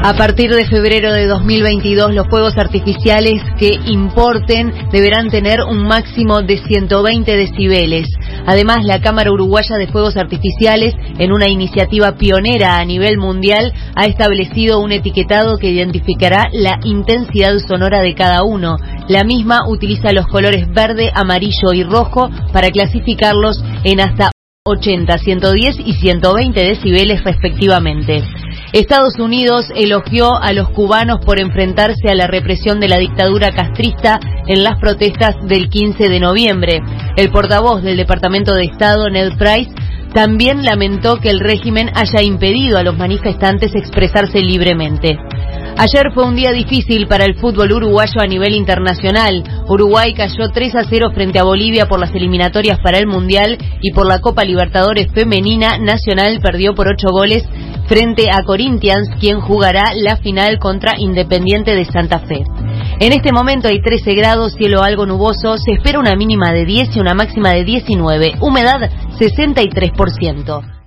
A partir de febrero de 2022, los fuegos artificiales que importen deberán tener un máximo de 120 decibeles. Además, la Cámara Uruguaya de Fuegos Artificiales, en una iniciativa pionera a nivel mundial, ha establecido un etiquetado que identificará la intensidad sonora de cada uno. La misma utiliza los colores verde, amarillo y rojo para clasificarlos en hasta 80, 110 y 120 decibeles respectivamente. Estados Unidos elogió a los cubanos por enfrentarse a la represión de la dictadura castrista en las protestas del 15 de noviembre. El portavoz del Departamento de Estado, Ned Price, también lamentó que el régimen haya impedido a los manifestantes expresarse libremente. Ayer fue un día difícil para el fútbol uruguayo a nivel internacional. Uruguay cayó 3 a 0 frente a Bolivia por las eliminatorias para el Mundial y por la Copa Libertadores Femenina. Nacional perdió por 8 goles frente a Corinthians, quien jugará la final contra Independiente de Santa Fe. En este momento hay 13 grados, cielo algo nuboso, se espera una mínima de 10 y una máxima de 19, humedad 63%.